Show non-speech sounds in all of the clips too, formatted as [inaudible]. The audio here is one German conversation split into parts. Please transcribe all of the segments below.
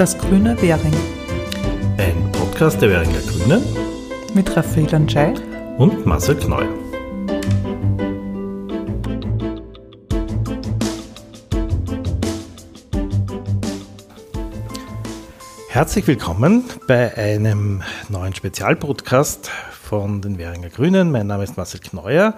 Das grüne Währing. Ein Podcast der Währinger Grünen mit Raphael Anschei und Marcel Kneu. Herzlich willkommen bei einem neuen Spezialpodcast von den Währinger Grünen. Mein Name ist Marcel Kneuer.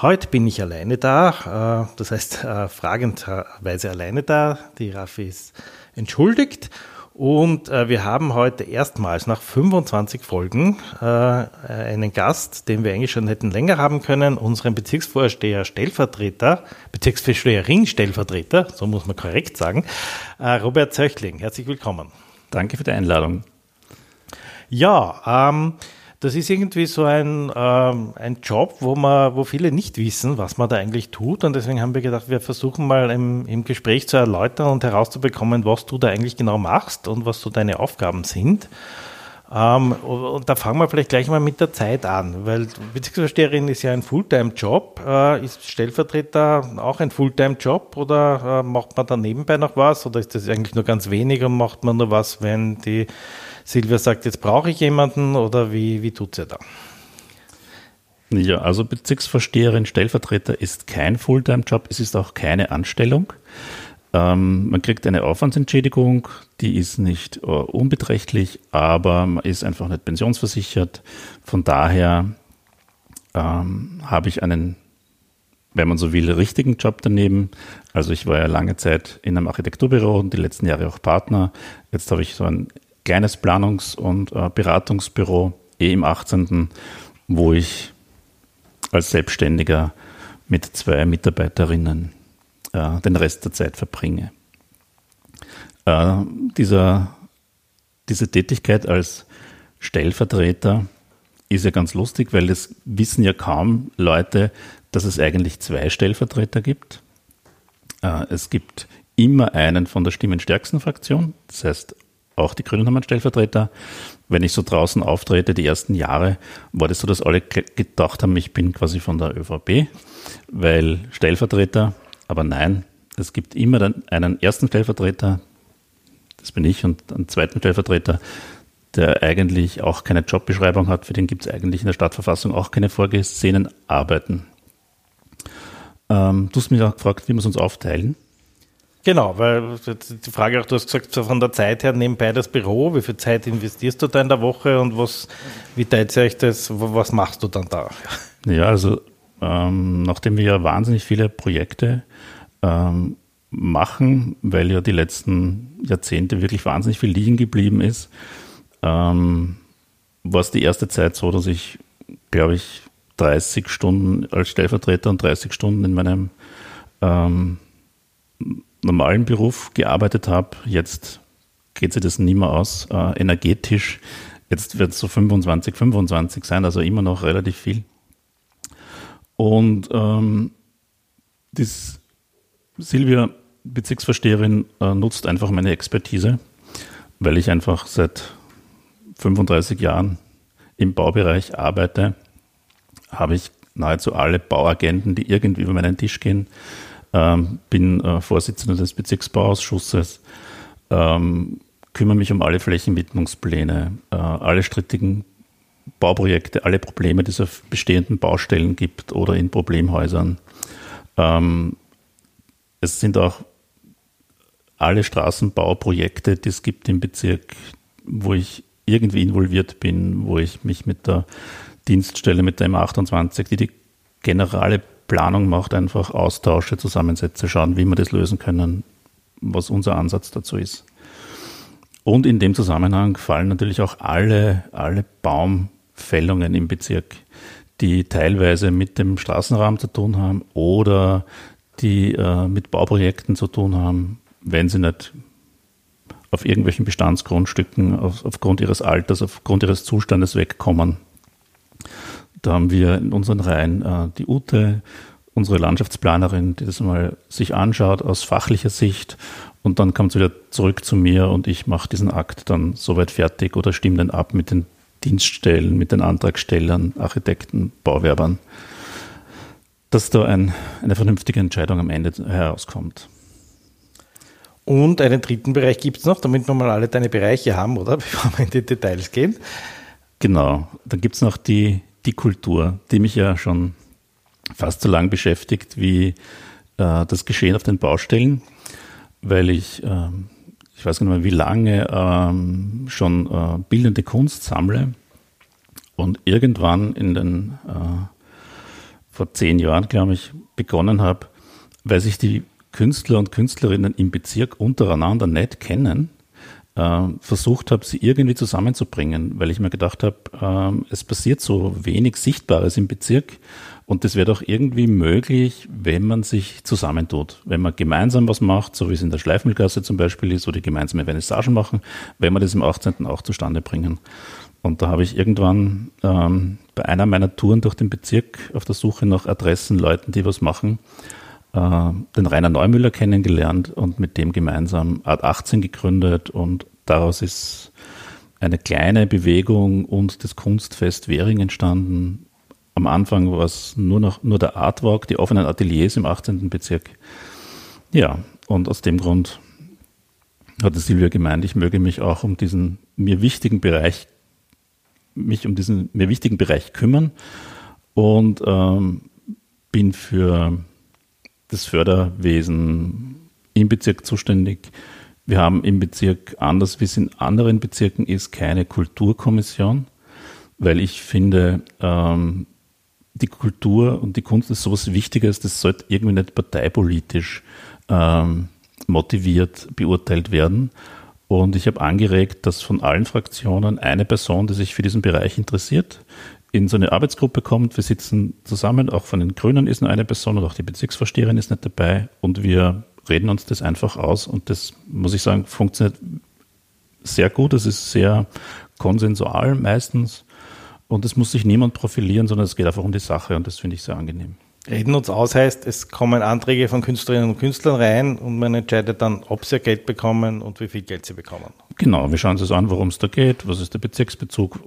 Heute bin ich alleine da, äh, das heißt äh, fragenderweise alleine da. Die Raffi ist entschuldigt. Und äh, wir haben heute erstmals nach 25 Folgen einen Gast, den wir eigentlich schon hätten länger haben können, unseren Bezirksvorsteher Stellvertreter, Bezirksvorsteherin Stellvertreter, so muss man korrekt sagen, Robert Zöchling. Herzlich willkommen. Danke für die Einladung. Ja, ähm, das ist irgendwie so ein, ähm, ein Job, wo, man, wo viele nicht wissen, was man da eigentlich tut. Und deswegen haben wir gedacht, wir versuchen mal im, im Gespräch zu erläutern und herauszubekommen, was du da eigentlich genau machst und was so deine Aufgaben sind. Ähm, und da fangen wir vielleicht gleich mal mit der Zeit an, weil Bezirksvorsteherin ist ja ein Fulltime-Job. Äh, ist Stellvertreter auch ein Fulltime-Job oder äh, macht man da nebenbei noch was oder ist das eigentlich nur ganz wenig und macht man nur was, wenn die Silvia sagt, jetzt brauche ich jemanden oder wie, wie tut sie da? Ja, also Bezirksvorsteherin, Stellvertreter ist kein Fulltime-Job, es ist auch keine Anstellung. Ähm, man kriegt eine Aufwandsentschädigung, die ist nicht uh, unbeträchtlich, aber man ist einfach nicht pensionsversichert. Von daher ähm, habe ich einen, wenn man so will, richtigen Job daneben. Also ich war ja lange Zeit in einem Architekturbüro und die letzten Jahre auch Partner. Jetzt habe ich so ein kleines Planungs- und äh, Beratungsbüro, eh im 18., wo ich als Selbstständiger mit zwei Mitarbeiterinnen äh, den Rest der Zeit verbringe. Äh, dieser, diese Tätigkeit als Stellvertreter ist ja ganz lustig, weil es wissen ja kaum Leute, dass es eigentlich zwei Stellvertreter gibt. Äh, es gibt immer einen von der stimmenstärksten Fraktion, das heißt auch die Grünen haben einen Stellvertreter. Wenn ich so draußen auftrete, die ersten Jahre, war das so, dass alle gedacht haben, ich bin quasi von der ÖVP, weil Stellvertreter, aber nein, es gibt immer dann einen ersten Stellvertreter, das bin ich, und einen zweiten Stellvertreter, der eigentlich auch keine Jobbeschreibung hat, für den gibt es eigentlich in der Stadtverfassung auch keine vorgesehenen Arbeiten. Ähm, du hast mich auch gefragt, wie wir es uns aufteilen. Genau, weil die Frage auch, du hast gesagt, von der Zeit her nebenbei das Büro, wie viel Zeit investierst du da in der Woche und was, wie teilt sich das, was machst du dann da? Ja, also ähm, nachdem wir ja wahnsinnig viele Projekte ähm, machen, weil ja die letzten Jahrzehnte wirklich wahnsinnig viel liegen geblieben ist, ähm, war es die erste Zeit so, dass ich, glaube ich, 30 Stunden als Stellvertreter und 30 Stunden in meinem ähm, normalen Beruf gearbeitet habe. Jetzt geht sich das nicht mehr aus, äh, energetisch. Jetzt wird es so 25, 25 sein, also immer noch relativ viel. Und ähm, das Silvia, Bezirksvorsteherin, äh, nutzt einfach meine Expertise, weil ich einfach seit 35 Jahren im Baubereich arbeite, habe ich nahezu alle Bauagenten, die irgendwie über meinen Tisch gehen, ähm, bin äh, Vorsitzender des Bezirksbauausschusses, ähm, kümmere mich um alle Flächenwidmungspläne, äh, alle strittigen Bauprojekte, alle Probleme, die es auf bestehenden Baustellen gibt oder in Problemhäusern. Ähm, es sind auch alle Straßenbauprojekte, die es gibt im Bezirk, wo ich irgendwie involviert bin, wo ich mich mit der Dienststelle, mit der M28, die die generale Planung macht, einfach Austausche, Zusammensätze, schauen, wie wir das lösen können, was unser Ansatz dazu ist. Und in dem Zusammenhang fallen natürlich auch alle, alle Baumfällungen im Bezirk, die teilweise mit dem Straßenrahmen zu tun haben oder die äh, mit Bauprojekten zu tun haben, wenn sie nicht auf irgendwelchen Bestandsgrundstücken auf, aufgrund ihres Alters, aufgrund ihres Zustandes wegkommen. Da haben wir in unseren Reihen äh, die Ute, unsere Landschaftsplanerin, die das mal sich anschaut aus fachlicher Sicht und dann kommt sie wieder zurück zu mir und ich mache diesen Akt dann soweit fertig oder stimme den ab mit den Dienststellen, mit den Antragstellern, Architekten, Bauwerbern, dass da ein, eine vernünftige Entscheidung am Ende herauskommt. Und einen dritten Bereich gibt es noch, damit wir mal alle deine Bereiche haben, oder? [laughs] Bevor wir in die Details gehen. Genau. Dann gibt es noch die, die Kultur, die mich ja schon fast so lang beschäftigt wie äh, das Geschehen auf den Baustellen, weil ich, äh, ich weiß gar nicht mehr, wie lange äh, schon bildende Kunst sammle. Und irgendwann in den, äh, vor zehn Jahren, glaube ich, begonnen habe, weil sich die Künstler und Künstlerinnen im Bezirk untereinander nicht kennen, versucht habe, sie irgendwie zusammenzubringen, weil ich mir gedacht habe, äh, es passiert so wenig Sichtbares im Bezirk und das wäre doch irgendwie möglich, wenn man sich zusammentut, wenn man gemeinsam was macht, so wie es in der Schleifmühlgasse zum Beispiel ist, wo die gemeinsame Vernissagen machen, wenn wir das im 18. auch zustande bringen. Und da habe ich irgendwann ähm, bei einer meiner Touren durch den Bezirk auf der Suche nach Adressen, Leuten, die was machen, äh, den Rainer Neumüller kennengelernt und mit dem gemeinsam Art 18 gegründet und daraus ist eine kleine Bewegung und das Kunstfest Währing entstanden. Am Anfang war es nur noch nur der Artwalk, die offenen Ateliers im 18. Bezirk. Ja, und aus dem Grund hatte Silvia gemeint, ich möge mich auch um diesen mir wichtigen Bereich, mich um diesen mir wichtigen Bereich kümmern und ähm, bin für das Förderwesen im Bezirk zuständig. Wir haben im Bezirk, anders wie es in anderen Bezirken ist, keine Kulturkommission, weil ich finde, ähm, die Kultur und die Kunst ist sowas Wichtiges, das sollte irgendwie nicht parteipolitisch ähm, motiviert beurteilt werden. Und ich habe angeregt, dass von allen Fraktionen eine Person, die sich für diesen Bereich interessiert, in so eine Arbeitsgruppe kommt. Wir sitzen zusammen, auch von den Grünen ist nur eine Person und auch die Bezirksvorsteherin ist nicht dabei und wir reden uns das einfach aus und das, muss ich sagen, funktioniert sehr gut. Es ist sehr konsensual meistens und es muss sich niemand profilieren, sondern es geht einfach um die Sache und das finde ich sehr angenehm. Reden uns aus heißt, es kommen Anträge von Künstlerinnen und Künstlern rein und man entscheidet dann, ob sie Geld bekommen und wie viel Geld sie bekommen. Genau, wir schauen uns an, worum es da geht, was ist der Bezirksbezug,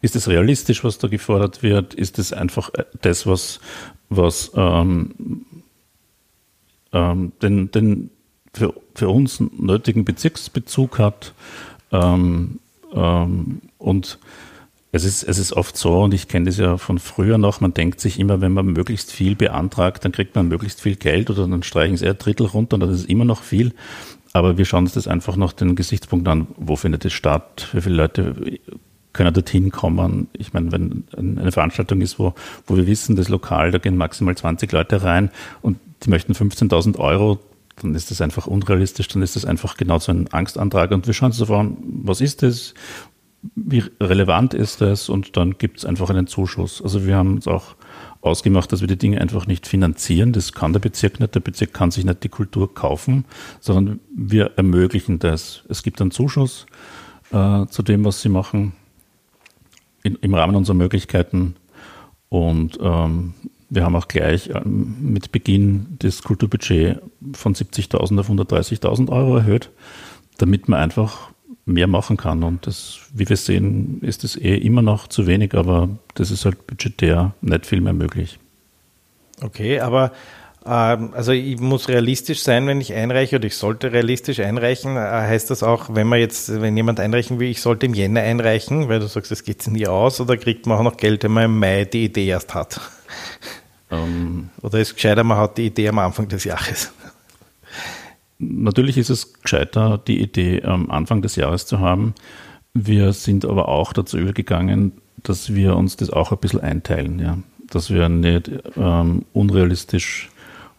ist es realistisch, was da gefordert wird, ist es einfach äh, das, was, was ähm, ähm, den, den für, für uns nötigen Bezirksbezug hat ähm, ähm und es ist, es ist oft so, und ich kenne das ja von früher noch, man denkt sich immer, wenn man möglichst viel beantragt, dann kriegt man möglichst viel Geld oder dann streichen sie eher Drittel runter und das ist immer noch viel. Aber wir schauen uns das einfach nach den Gesichtspunkten an, wo findet es statt, wie viele Leute können dorthin kommen. Ich meine, wenn eine Veranstaltung ist, wo, wo wir wissen, das Lokal, da gehen maximal 20 Leute rein und die möchten 15.000 Euro, dann ist das einfach unrealistisch, dann ist das einfach genau so ein Angstantrag. Und wir schauen uns an, was ist das, wie relevant ist das und dann gibt es einfach einen Zuschuss. Also wir haben uns auch ausgemacht, dass wir die Dinge einfach nicht finanzieren. Das kann der Bezirk nicht. Der Bezirk kann sich nicht die Kultur kaufen, sondern wir ermöglichen das. Es gibt einen Zuschuss äh, zu dem, was sie machen, in, im Rahmen unserer Möglichkeiten. Und ähm, wir haben auch gleich ähm, mit Beginn das Kulturbudget von 70.000 auf 130.000 Euro erhöht, damit man einfach mehr machen kann. Und das, wie wir sehen, ist es eh immer noch zu wenig, aber das ist halt budgetär nicht viel mehr möglich. Okay, aber ähm, also ich muss realistisch sein, wenn ich einreiche oder ich sollte realistisch einreichen. Äh, heißt das auch, wenn man jetzt, wenn jemand einreichen will, ich sollte im Jänner einreichen, weil du sagst, es geht nie aus, oder kriegt man auch noch Geld, wenn man im Mai die Idee erst hat? Um, oder ist es gescheiter, man hat die Idee am Anfang des Jahres? Natürlich ist es gescheiter, die Idee am Anfang des Jahres zu haben. Wir sind aber auch dazu übergegangen, dass wir uns das auch ein bisschen einteilen, ja. Dass wir nicht ähm, unrealistisch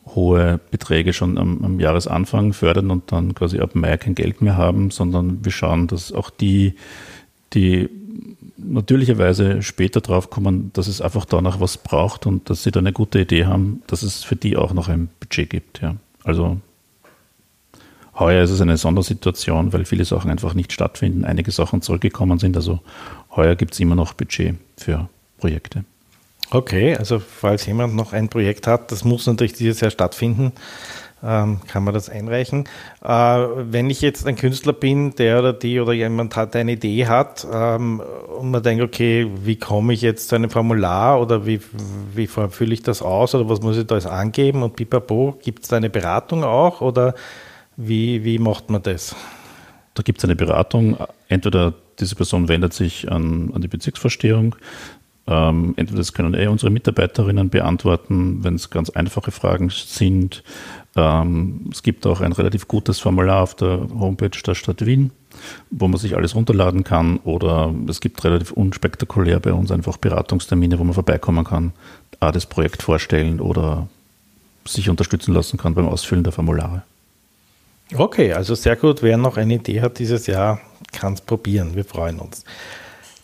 hohe Beträge schon am, am, Jahresanfang fördern und dann quasi ab Mai kein Geld mehr haben, sondern wir schauen, dass auch die, die natürlicherweise später drauf kommen, dass es einfach danach was braucht und dass sie da eine gute Idee haben, dass es für die auch noch ein Budget gibt, ja. Also Heuer ist es eine Sondersituation, weil viele Sachen einfach nicht stattfinden, einige Sachen zurückgekommen sind. Also heuer gibt es immer noch Budget für Projekte. Okay, also falls jemand noch ein Projekt hat, das muss natürlich dieses Jahr stattfinden, ähm, kann man das einreichen. Äh, wenn ich jetzt ein Künstler bin, der oder die oder jemand hat eine Idee hat ähm, und man denkt, okay, wie komme ich jetzt zu einem Formular oder wie, wie fülle ich das aus oder was muss ich da alles angeben und pipapo, gibt es da eine Beratung auch oder Wie, wie macht man das? Da gibt es eine Beratung. Entweder diese Person wendet sich an, an die Bezirksvorstehung. Ähm, entweder das können eh unsere Mitarbeiterinnen beantworten, wenn es ganz einfache Fragen sind. Ähm, es gibt auch ein relativ gutes Formular auf der Homepage der Stadt Wien, wo man sich alles runterladen kann. Oder es gibt relativ unspektakulär bei uns einfach Beratungstermine, wo man vorbeikommen kann, das Projekt vorstellen oder sich unterstützen lassen kann beim Ausfüllen der Formulare. Okay, also sehr gut. Wer noch eine Idee hat dieses Jahr, kann es probieren. Wir freuen uns.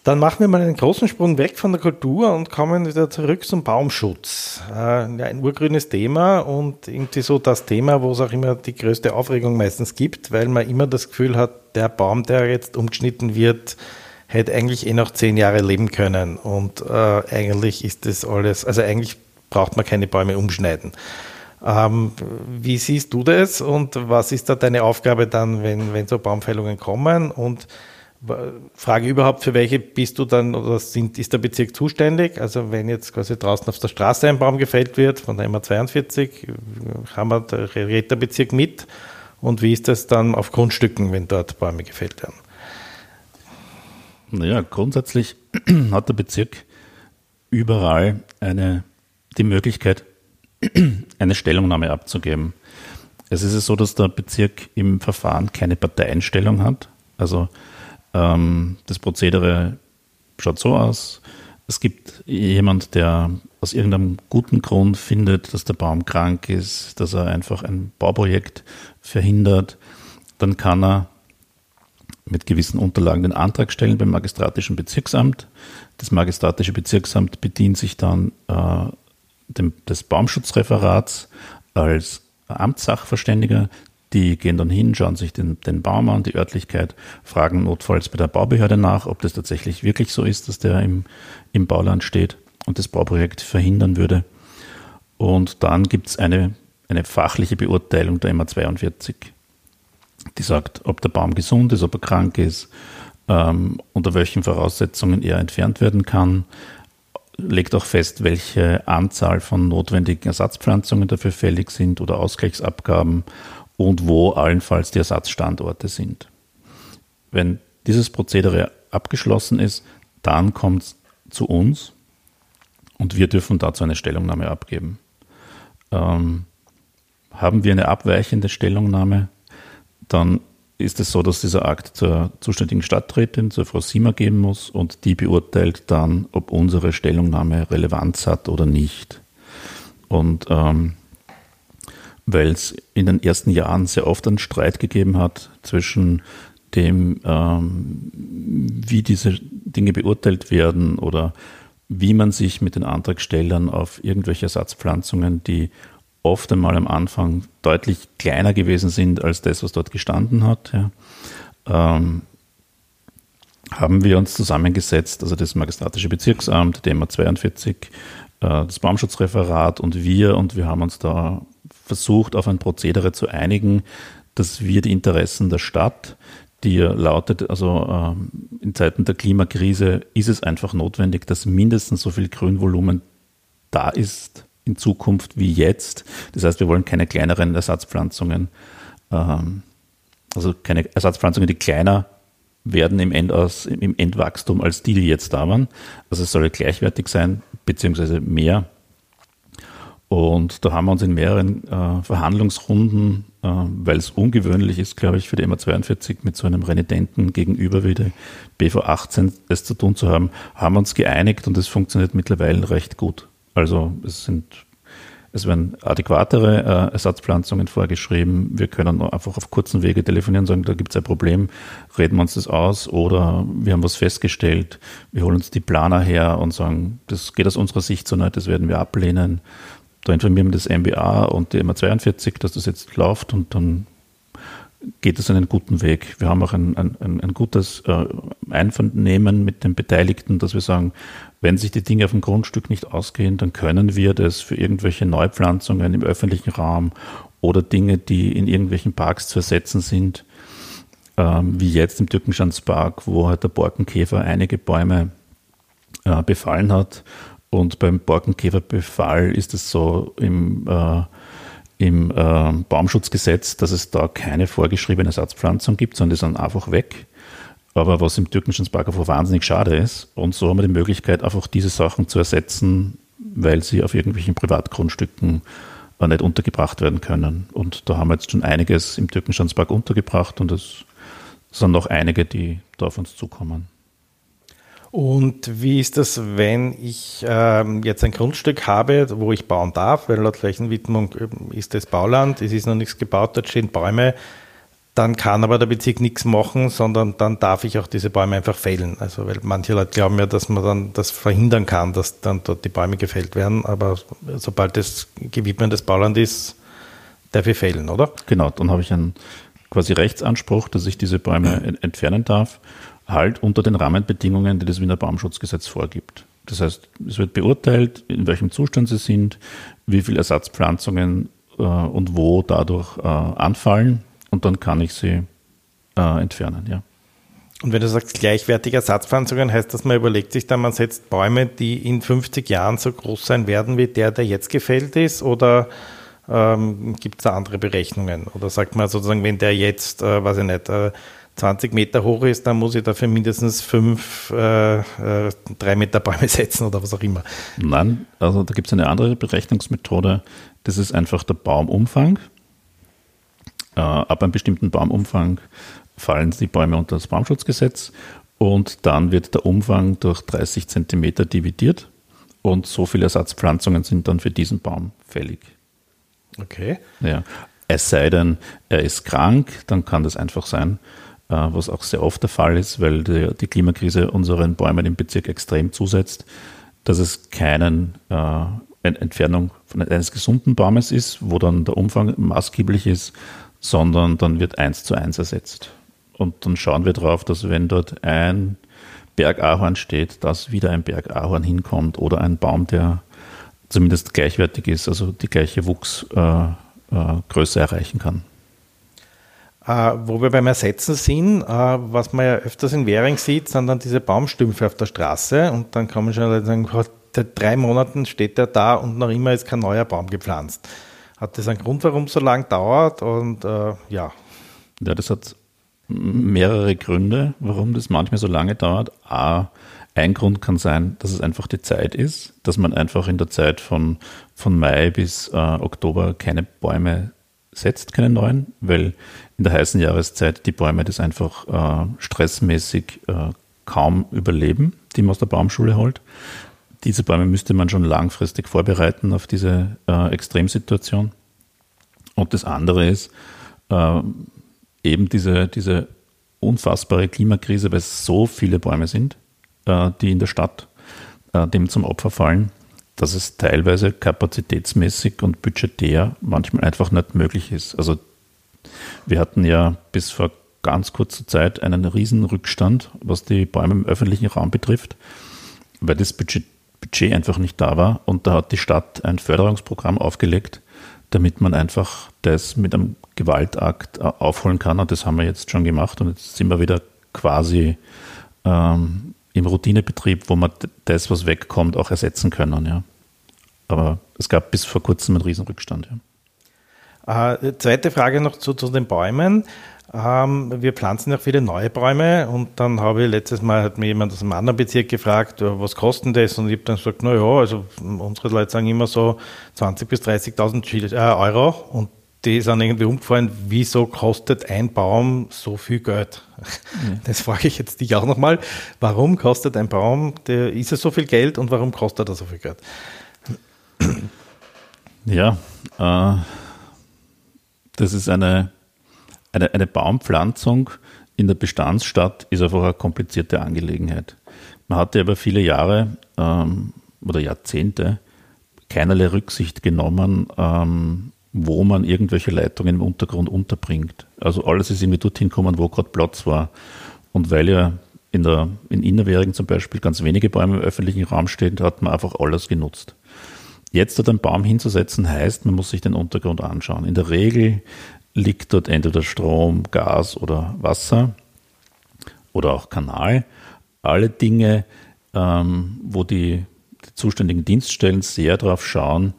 Dann machen wir mal einen großen Sprung weg von der Kultur und kommen wieder zurück zum Baumschutz. Äh, ein urgrünes Thema und irgendwie so das Thema, wo es auch immer die größte Aufregung meistens gibt, weil man immer das Gefühl hat, der Baum, der jetzt umgeschnitten wird, hätte eigentlich eh noch zehn Jahre leben können. Und äh, eigentlich ist das alles, also eigentlich braucht man keine Bäume umschneiden. Ähm, wie siehst du das und was ist da deine Aufgabe dann, wenn, wenn so Baumfällungen kommen? Und Frage überhaupt, für welche bist du dann oder sind, ist der Bezirk zuständig? Also wenn jetzt quasi draußen auf der Straße ein Baum gefällt wird, von der MA42, haben der, redet der Bezirk mit? Und wie ist das dann auf Grundstücken, wenn dort Bäume gefällt werden? Naja, grundsätzlich [clears throat] hat der Bezirk überall eine, die Möglichkeit, [clears throat] eine Stellungnahme abzugeben. Es ist so, dass der Bezirk im Verfahren keine Parteienstellung hat. Also ähm, das Prozedere schaut so aus. Es gibt jemand, der aus irgendeinem guten Grund findet, dass der Baum krank ist, dass er einfach ein Bauprojekt verhindert. Dann kann er mit gewissen Unterlagen den Antrag stellen beim magistratischen Bezirksamt. Das magistratische Bezirksamt bedient sich dann äh, dem, des Baumschutzreferats als Amtssachverständiger, die gehen dann hin, schauen sich den, den Baum an, die Örtlichkeit, fragen notfalls bei der Baubehörde nach, ob das tatsächlich wirklich so ist, dass der im, im Bauland steht und das Bauprojekt verhindern würde. Und dann gibt es eine, eine fachliche Beurteilung der MA 42, die sagt, ob der Baum gesund ist, ob er krank ist, ähm, unter welchen Voraussetzungen er entfernt werden kann, legt auch fest, welche Anzahl von notwendigen Ersatzpflanzungen dafür fällig sind oder Ausgleichsabgaben und wo allenfalls die Ersatzstandorte sind. Wenn dieses Prozedere abgeschlossen ist, dann kommt es zu uns und wir dürfen dazu eine Stellungnahme abgeben. Ähm, haben wir eine abweichende Stellungnahme, dann ist es so, dass dieser Akt zur zuständigen Stadträtin, zur Frau Siemer gehen muss und die beurteilt dann, ob unsere Stellungnahme Relevanz hat oder nicht. Und ähm, weil es in den ersten Jahren sehr oft einen Streit gegeben hat zwischen dem, ähm, wie diese Dinge beurteilt werden oder wie man sich mit den Antragstellern auf irgendwelche Ersatzpflanzungen, die oft einmal am Anfang deutlich kleiner gewesen sind als das, was dort gestanden hat, ja, ähm, haben wir uns zusammengesetzt, also das Magistratische Bezirksamt, die MA 42, äh, das Baumschutzreferat und wir, und wir haben uns da versucht, auf ein Prozedere zu einigen, dass wir die Interessen der Stadt, die lautet, also ähm, in Zeiten der Klimakrise ist es einfach notwendig, dass mindestens so viel Grünvolumen da ist in Zukunft wie jetzt. Das heißt, wir wollen keine kleineren Ersatzpflanzungen, ähm, also keine Ersatzpflanzungen, die kleiner werden im, Endaus, im Endwachstum als die, die jetzt da waren. Also es soll gleichwertig sein, beziehungsweise mehr. Und da haben wir uns in mehreren äh, Verhandlungsrunden, äh, weil es ungewöhnlich ist, glaube ich, für die MA42 mit so einem Renitenten gegenüber wie die BV18 es zu tun zu haben, haben wir uns geeinigt und es funktioniert mittlerweile recht gut. Also es sind es werden adäquatere äh, Ersatzpflanzungen vorgeschrieben. Wir können einfach auf kurzen Wege telefonieren sagen, da gibt es ein Problem, reden wir uns das aus oder wir haben was festgestellt, wir holen uns die Planer her und sagen, das geht aus unserer Sicht so nicht, das werden wir ablehnen da informieren wir das MBA und die MA42, dass das jetzt läuft und dann geht es einen guten Weg. Wir haben auch ein, ein, ein gutes äh, Einvernehmen mit den Beteiligten, dass wir sagen, wenn sich die Dinge auf dem Grundstück nicht ausgehen, dann können wir das für irgendwelche Neupflanzungen im öffentlichen Raum oder Dinge, die in irgendwelchen Parks zu ersetzen sind, ähm, wie jetzt im Türkenschanzpark, wo halt der Borkenkäfer einige Bäume äh, befallen hat und beim Borkenkäferbefall ist es so, im, äh, im äh, Baumschutzgesetz, dass es da keine vorgeschriebene Ersatzpflanzung gibt, sondern die sind einfach weg. Aber was im Türkenschenspark einfach wahnsinnig schade ist. Und so haben wir die Möglichkeit, einfach diese Sachen zu ersetzen, weil sie auf irgendwelchen Privatgrundstücken äh, nicht untergebracht werden können. Und da haben wir jetzt schon einiges im Türkenschanzpark untergebracht und es sind noch einige, die da auf uns zukommen. Und wie ist das, wenn ich ähm, jetzt ein Grundstück habe, wo ich bauen darf, weil laut Flächenwidmung ähm, ist das Bauland, es ist noch nichts gebaut, dort stehen Bäume, dann kann aber der Bezirk nichts machen, sondern dann darf ich auch diese Bäume einfach fällen. Also weil manche Leute glauben ja, dass man dann das verhindern kann, dass dann dort die Bäume gefällt werden, aber sobald das gewidmetes Bauland ist, darf ich fällen, oder? Genau, dann habe ich einen quasi Rechtsanspruch, dass ich diese Bäume entfernen darf halt unter den Rahmenbedingungen, die das Wiener Baumschutzgesetz vorgibt. Das heißt, es wird beurteilt, in welchem Zustand sie sind, wie viele Ersatzpflanzungen äh, und wo dadurch äh, anfallen und dann kann ich sie äh, entfernen, ja. Und wenn du sagst gleichwertige Ersatzpflanzungen, heißt das, man überlegt sich dann, man setzt Bäume, die in 50 Jahren so groß sein werden wie der, der jetzt gefällt ist, oder ähm, gibt es da andere Berechnungen? Oder sagt man sozusagen, wenn der jetzt, äh, weiß ich nicht, äh, 20 Meter hoch ist, dann muss ich dafür mindestens fünf, äh, äh, drei Meter Bäume [laughs] setzen oder was auch immer. Nein, also da gibt es eine andere Berechnungsmethode. Das ist einfach der Baumumfang. Äh, ab einem bestimmten Baumumfang fallen die Bäume unter das Baumschutzgesetz und dann wird der Umfang durch 30 Zentimeter dividiert und so viele Ersatzpflanzungen sind dann für diesen Baum fällig. Okay. Ja. Es sei denn, er ist krank, dann kann das einfach sein, äh, was auch sehr oft der Fall ist, weil die, die Klimakrise unseren Bäumen im Bezirk extrem zusetzt, dass es keinen äh, Entfernung eines gesunden Baumes ist, wo dann der Umfang maßgeblich ist, sondern dann wird eins zu eins ersetzt. Und dann schauen wir darauf, dass wenn dort ein Bergahorn steht, dass wieder ein Bergahorn hinkommt oder ein Baum, der zumindest gleichwertig ist, also die gleiche Wuchsgröße äh, äh, erreichen kann. Äh, wo wir beim Ersetzen sind, äh, was man ja öfters in Währing sieht, sind dann diese Baumstümpfe auf der Straße und dann kann man schon sagen, seit drei Monaten steht der da und noch immer ist kein neuer Baum gepflanzt. Hat das einen Grund, warum es so lange dauert? Und äh, ja. Ja, das hat mehrere Gründe, warum das manchmal so lange dauert. A, ein Grund kann sein, dass es einfach die Zeit ist, dass man einfach in der Zeit von, von Mai bis äh, Oktober keine Bäume setzt, keine neuen, weil in der heißen Jahreszeit die Bäume das einfach äh, stressmäßig äh, kaum überleben, die man aus der Baumschule holt. Diese Bäume müsste man schon langfristig vorbereiten auf diese äh, Extremsituation. Und das andere ist äh, eben diese, diese unfassbare Klimakrise, weil es so viele Bäume sind, äh, die in der Stadt äh, dem zum Opfer fallen, dass es teilweise kapazitätsmäßig und budgetär manchmal einfach nicht möglich ist. Also wir hatten ja bis vor ganz kurzer Zeit einen riesen Rückstand, was die Bäume im öffentlichen Raum betrifft, weil das Budget, Budget einfach nicht da war. Und da hat die Stadt ein Förderungsprogramm aufgelegt, damit man einfach das mit einem Gewaltakt aufholen kann. Und das haben wir jetzt schon gemacht. Und jetzt sind wir wieder quasi ähm, im Routinebetrieb, wo man das, was wegkommt, auch ersetzen können. Ja. Aber es gab bis vor kurzem einen Riesenrückstand. Ja. Äh, zweite Frage noch zu, zu den Bäumen. Ähm, wir pflanzen ja viele neue Bäume und dann habe ich letztes Mal hat mir jemand aus einem anderen Bezirk gefragt, was kostet das? Und ich habe dann gesagt, naja, also unsere Leute sagen immer so 20.000 bis 30.000 äh, Euro und die sind irgendwie umgefallen, wieso kostet ein Baum so viel Geld? Ja. [laughs] Das frage ich jetzt dich auch nochmal. Warum kostet ein Baum, der, ist es so viel Geld und warum kostet er so viel Geld? Ja, äh, das ist eine, eine, eine Baumpflanzung in der Bestandsstadt ist einfach eine komplizierte Angelegenheit. Man hatte aber viele Jahre ähm, oder Jahrzehnte keinerlei Rücksicht genommen ähm, wo man irgendwelche Leitungen im Untergrund unterbringt. Also alles ist irgendwie dorthin gekommen, wo gerade Platz war. Und weil ja in, der, in Innerwähringen zum Beispiel ganz wenige Bäume im öffentlichen Raum stehen, hat man einfach alles genutzt. Jetzt dort einen Baum hinzusetzen, heißt, man muss sich den Untergrund anschauen. In der Regel liegt dort entweder Strom, Gas oder Wasser oder auch Kanal. Alle Dinge, ähm, wo die, die zuständigen Dienststellen sehr darauf schauen,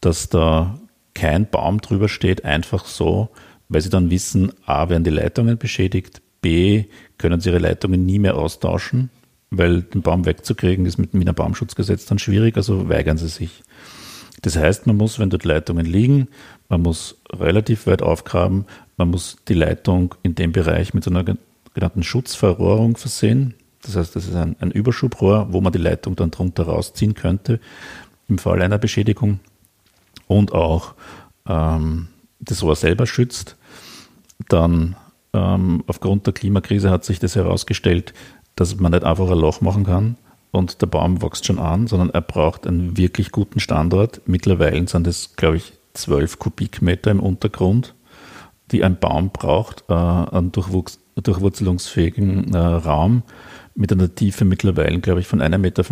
dass da kein Baum drüber steht, einfach so, weil sie dann wissen, a, werden die Leitungen beschädigt, b, können sie ihre Leitungen nie mehr austauschen, weil den Baum wegzukriegen ist mit dem Wiener Baumschutzgesetz dann schwierig, also weigern sie sich. Das heißt, man muss, wenn dort Leitungen liegen, man muss relativ weit aufgraben, man muss die Leitung in dem Bereich mit so einer genannten Schutzverrohrung versehen. Das heißt, das ist ein, ein Überschubrohr, wo man die Leitung dann drunter rausziehen könnte im Fall einer Beschädigung und auch ähm, das Rohr selber schützt. Dann ähm, aufgrund der Klimakrise hat sich das herausgestellt, dass man nicht einfach ein Loch machen kann und der Baum wächst schon an, sondern er braucht einen wirklich guten Standort. Mittlerweile sind es, glaube ich, 12 Kubikmeter im Untergrund, die ein Baum braucht, äh, einen durchwurzelungsfähigen äh, Raum mit einer Tiefe mittlerweile, glaube ich, von 1,25 Meter.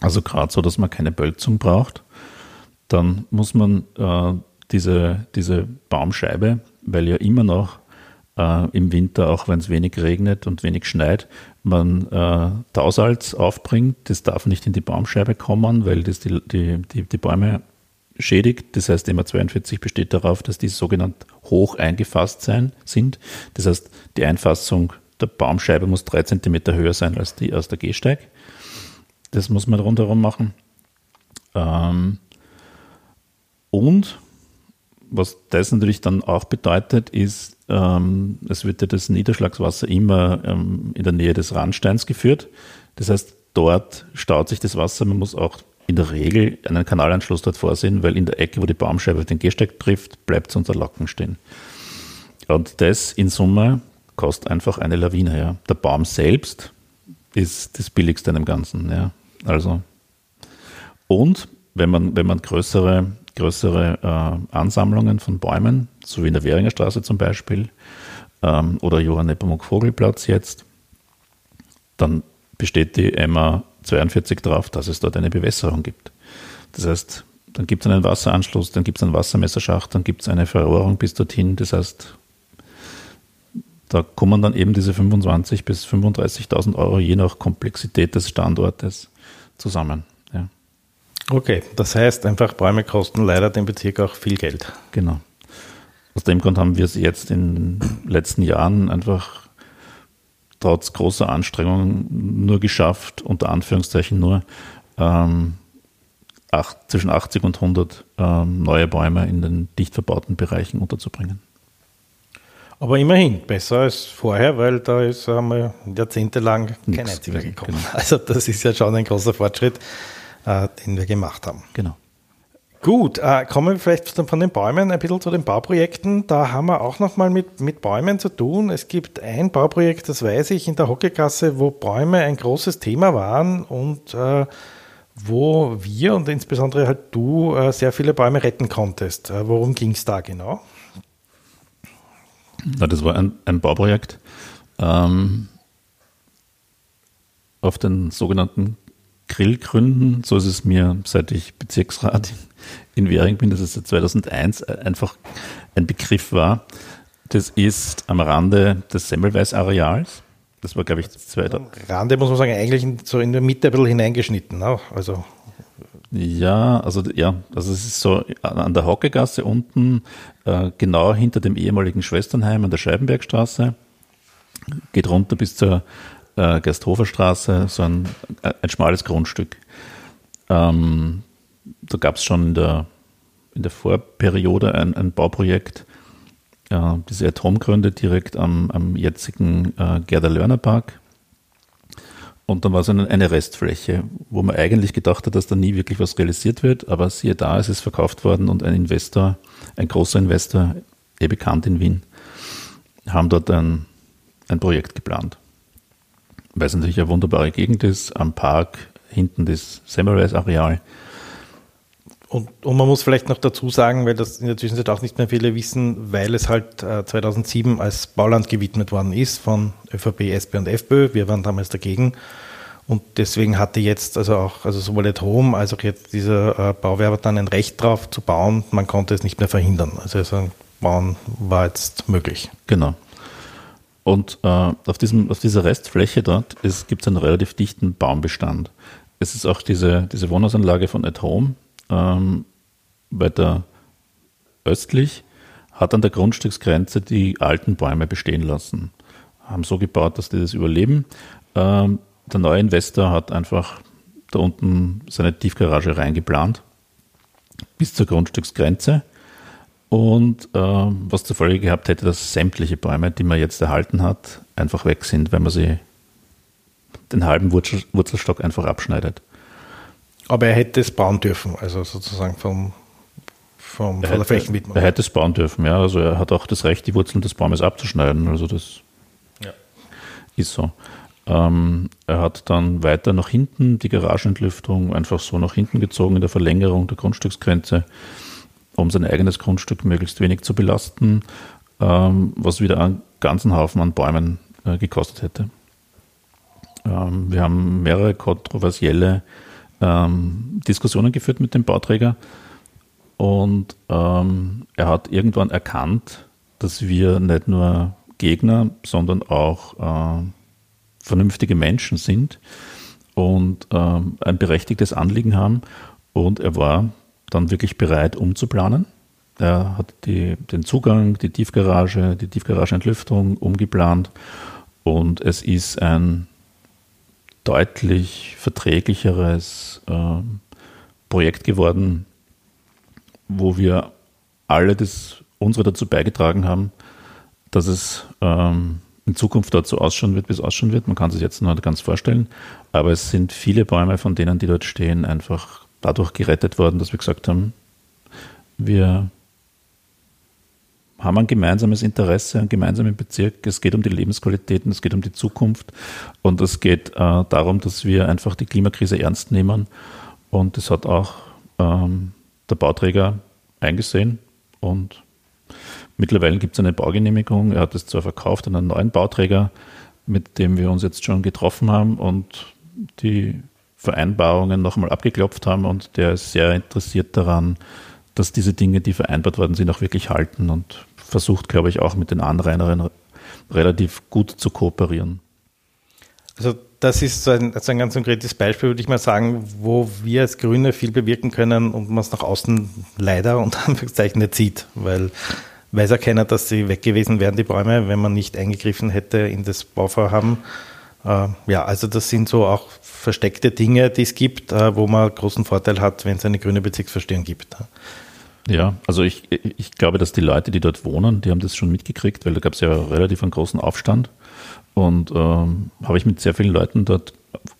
Also gerade so, dass man keine Bölzung braucht. Dann muss man äh, diese, diese Baumscheibe, weil ja immer noch äh, im Winter, auch wenn es wenig regnet und wenig schneit, man äh, Tausalz aufbringt. Das darf nicht in die Baumscheibe kommen, weil das die, die, die, die Bäume schädigt. Das heißt, immer 42 besteht darauf, dass die sogenannt hoch eingefasst sein, sind. Das heißt, die Einfassung der Baumscheibe muss drei Zentimeter höher sein als die aus der Gehsteig. Das muss man rundherum machen. Ähm, und was das natürlich dann auch bedeutet, ist, ähm, es wird ja das Niederschlagswasser immer ähm, in der Nähe des Randsteins geführt. Das heißt, dort staut sich das Wasser. Man muss auch in der Regel einen Kanalanschluss dort vorsehen, weil in der Ecke, wo die Baumscheibe den Gehsteig trifft, bleibt es unter Locken stehen. Und das in Summe kostet einfach eine Lawine. Ja. Der Baum selbst ist das Billigste an dem Ganzen. Ja. Also. Und wenn man, wenn man größere, größere äh, Ansammlungen von Bäumen, so wie in der Währinger Straße zum Beispiel, ähm, oder Johann Nepomuk Vogelplatz jetzt, dann besteht die MA 42 darauf, dass es dort eine Bewässerung gibt. Das heißt, dann gibt es einen Wasseranschluss, dann gibt es einen Wassermesserschacht, dann gibt es eine Verrohrung bis dorthin. Das heißt, da kommen dann eben diese 25.000 bis 35.000 Euro je nach Komplexität des Standortes zusammen. Okay, das heißt einfach, Bäume kosten leider dem Bezirk auch viel Geld. Genau. Aus dem Grund haben wir es jetzt in den letzten Jahren einfach trotz großer Anstrengungen nur geschafft, unter Anführungszeichen nur, ähm, acht, zwischen 80 und 100 ähm, neue Bäume in den dicht verbauten Bereichen unterzubringen. Aber immerhin, besser als vorher, weil da ist einmal jahrzehntelang kein einziger gekommen. Genau. [laughs] Also das ist ja schon ein großer Fortschritt, äh, den wir gemacht haben. Genau. Gut, äh, kommen wir vielleicht von den Bäumen ein bisschen zu den Bauprojekten. Da haben wir auch nochmal mit, mit Bäumen zu tun. Es gibt ein Bauprojekt, das weiß ich, in der Hockeygasse, wo Bäume ein großes Thema waren und äh, wo wir und insbesondere halt du äh, sehr viele Bäume retten konntest. Äh, worum ging es da genau? Na, das war ein, ein Bauprojekt ähm, auf den sogenannten Grillgründen. So ist es mir, seit ich Bezirksrat in Währing bin, dass es seit 2001 einfach ein Begriff war. Das ist am Rande des Semmelweis-Areals. Das war, glaube ich, 2000. Rande muss man sagen, eigentlich so in der Mitte ein bisschen hineingeschnitten. Ne? Also ja, also ja, also es ist so an der Hockegasse unten, äh, genau hinter dem ehemaligen Schwesternheim an der Scheibenbergstraße, geht runter bis zur äh, Gersthoferstraße, so ein, ein schmales Grundstück. Ähm, da gab es schon in der, in der Vorperiode ein, ein Bauprojekt, äh, diese Atomgründe direkt am, am jetzigen äh, Gerda Lörner Park und dann war es eine Restfläche, wo man eigentlich gedacht hat, dass da nie wirklich was realisiert wird, aber siehe da, es ist verkauft worden und ein Investor, ein großer Investor, eh bekannt in Wien, haben dort ein, ein Projekt geplant. Weil es natürlich eine wunderbare Gegend ist, am Park, hinten das Semmelweis-Areal. Und, und, man muss vielleicht noch dazu sagen, weil das in der Zwischenzeit auch nicht mehr viele wissen, weil es halt äh, 2007 als Bauland gewidmet worden ist von ÖVP, SP und FPÖ. Wir waren damals dagegen. Und deswegen hatte jetzt also auch, also sowohl at Home als auch jetzt dieser äh, Bauwerber dann ein Recht drauf zu bauen. Man konnte es nicht mehr verhindern. Also, also Bauen war jetzt möglich. Genau. Und äh, auf, diesem, auf dieser Restfläche dort gibt es einen relativ dichten Baumbestand. Es ist auch diese, diese Wohnhausanlage von At Home, ähm, weiter östlich, hat an der Grundstücksgrenze die alten Bäume bestehen lassen. Haben so gebaut, dass die das überleben. Ähm, der neue Investor hat einfach da unten seine Tiefgarage reingeplant bis zur Grundstücksgrenze und äh, was zur Folge gehabt hätte, dass sämtliche Bäume, die man jetzt erhalten hat, einfach weg sind, wenn man sie den halben Wurzel, Wurzelstock einfach abschneidet. Aber er hätte es bauen dürfen, also sozusagen vom, vom, von der Flächenwidmung. Er hätte es bauen dürfen, ja. Also er hat auch das Recht, die Wurzeln des Baumes abzuschneiden. Also das ja. ist so. Ähm, er hat dann weiter nach hinten die Garagenentlüftung einfach so nach hinten gezogen in der Verlängerung der Grundstücksgrenze, um sein eigenes Grundstück möglichst wenig zu belasten, ähm, was wieder einen ganzen Haufen an Bäumen äh, gekostet hätte. Ähm, wir haben mehrere kontroversielle ähm, Diskussionen geführt mit dem Bauträger und ähm, er hat irgendwann erkannt, dass wir nicht nur Gegner, sondern auch äh, vernünftige Menschen sind und ähm, ein berechtigtes Anliegen haben. Und er war dann wirklich bereit, umzuplanen. Er hat die, den Zugang, die Tiefgarage, die Tiefgaragenentlüftung umgeplant und es ist ein deutlich verträglicheres äh, Projekt geworden, wo wir alle das unsere dazu beigetragen haben, dass es ähm, in Zukunft dort so ausschauen wird, wie es ausschauen wird. Man kann sich jetzt noch nicht ganz vorstellen. Aber es sind viele Bäume von denen, die dort stehen, einfach dadurch gerettet worden, dass wir gesagt haben, wir haben ein gemeinsames Interesse, einen gemeinsamen Bezirk. Es geht um die Lebensqualitäten, es geht um die Zukunft und es geht äh, darum, dass wir einfach die Klimakrise ernst nehmen. Und das hat auch ähm, der Bauträger eingesehen und Mittlerweile gibt es eine Baugenehmigung. Er hat es zwar verkauft an einen neuen Bauträger, mit dem wir uns jetzt schon getroffen haben und die Vereinbarungen nochmal abgeklopft haben und der ist sehr interessiert daran, dass diese Dinge, die vereinbart worden sind, auch wirklich halten und versucht, glaube ich, auch mit den Anrainerinnen relativ gut zu kooperieren. Also das ist so ein, also ein ganz konkretes Beispiel, würde ich mal sagen, wo wir als Grüne viel bewirken können und man es nach außen leider [laughs] unter Anführungszeichen nicht sieht, weil weiß ja keiner, dass sie weg gewesen wären, die Bäume, wenn man nicht eingegriffen hätte in das Bauvorhaben. Äh, ja, also das sind so auch versteckte Dinge, die es gibt, äh, wo man großen Vorteil hat, wenn es eine grüne Bezirksverstehung gibt. Ja, also ich, ich glaube, dass die Leute, die dort wohnen, die haben das schon mitgekriegt, weil da gab es ja relativ einen großen Aufstand und ähm, habe ich mit sehr vielen Leuten dort